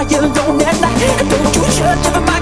I alone at night. And don't you judge if I